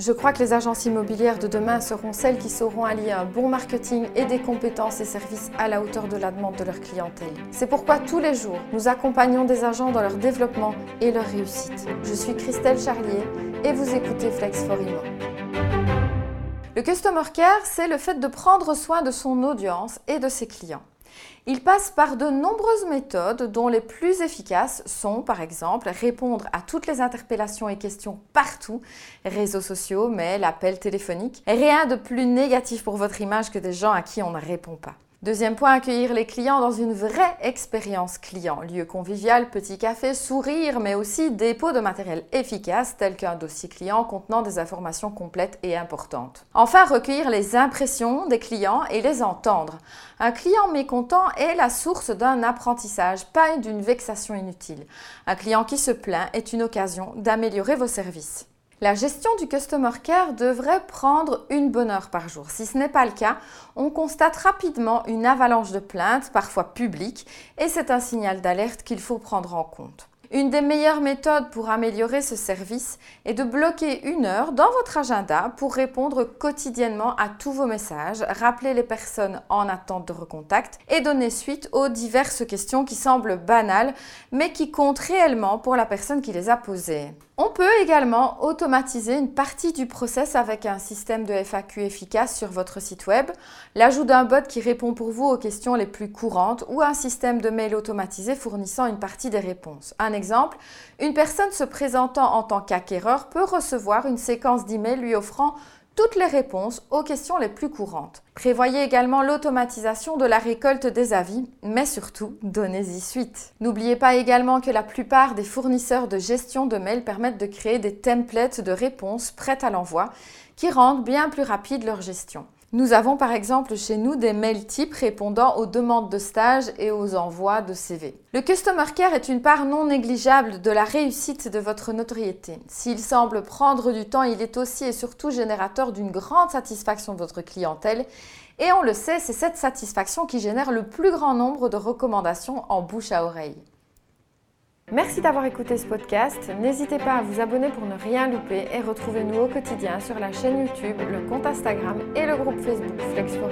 Je crois que les agences immobilières de demain seront celles qui sauront allier un bon marketing et des compétences et services à la hauteur de la demande de leur clientèle. C'est pourquoi tous les jours, nous accompagnons des agents dans leur développement et leur réussite. Je suis Christelle Charlier et vous écoutez Flex for Imo. Le Customer Care, c'est le fait de prendre soin de son audience et de ses clients. Il passe par de nombreuses méthodes dont les plus efficaces sont par exemple répondre à toutes les interpellations et questions partout, réseaux sociaux, mails, appels téléphoniques. Rien de plus négatif pour votre image que des gens à qui on ne répond pas. Deuxième point, accueillir les clients dans une vraie expérience client. Lieu convivial, petit café, sourire, mais aussi dépôt de matériel efficace tel qu'un dossier client contenant des informations complètes et importantes. Enfin, recueillir les impressions des clients et les entendre. Un client mécontent est la source d'un apprentissage, pas d'une vexation inutile. Un client qui se plaint est une occasion d'améliorer vos services. La gestion du Customer Care devrait prendre une bonne heure par jour. Si ce n'est pas le cas, on constate rapidement une avalanche de plaintes, parfois publiques, et c'est un signal d'alerte qu'il faut prendre en compte. Une des meilleures méthodes pour améliorer ce service est de bloquer une heure dans votre agenda pour répondre quotidiennement à tous vos messages, rappeler les personnes en attente de recontact et donner suite aux diverses questions qui semblent banales mais qui comptent réellement pour la personne qui les a posées. On peut également automatiser une partie du process avec un système de FAQ efficace sur votre site web, l'ajout d'un bot qui répond pour vous aux questions les plus courantes ou un système de mail automatisé fournissant une partie des réponses. Un exemple, une personne se présentant en tant qu'acquéreur peut recevoir une séquence d'emails lui offrant toutes les réponses aux questions les plus courantes. Prévoyez également l'automatisation de la récolte des avis, mais surtout, donnez-y suite. N'oubliez pas également que la plupart des fournisseurs de gestion de mails permettent de créer des templates de réponses prêtes à l'envoi qui rendent bien plus rapide leur gestion. Nous avons par exemple chez nous des mails types répondant aux demandes de stage et aux envois de CV. Le Customer Care est une part non négligeable de la réussite de votre notoriété. S'il semble prendre du temps, il est aussi et surtout générateur d'une grande satisfaction de votre clientèle. Et on le sait, c'est cette satisfaction qui génère le plus grand nombre de recommandations en bouche à oreille. Merci d'avoir écouté ce podcast. N'hésitez pas à vous abonner pour ne rien louper et retrouvez-nous au quotidien sur la chaîne YouTube, le compte Instagram et le groupe Facebook Flex for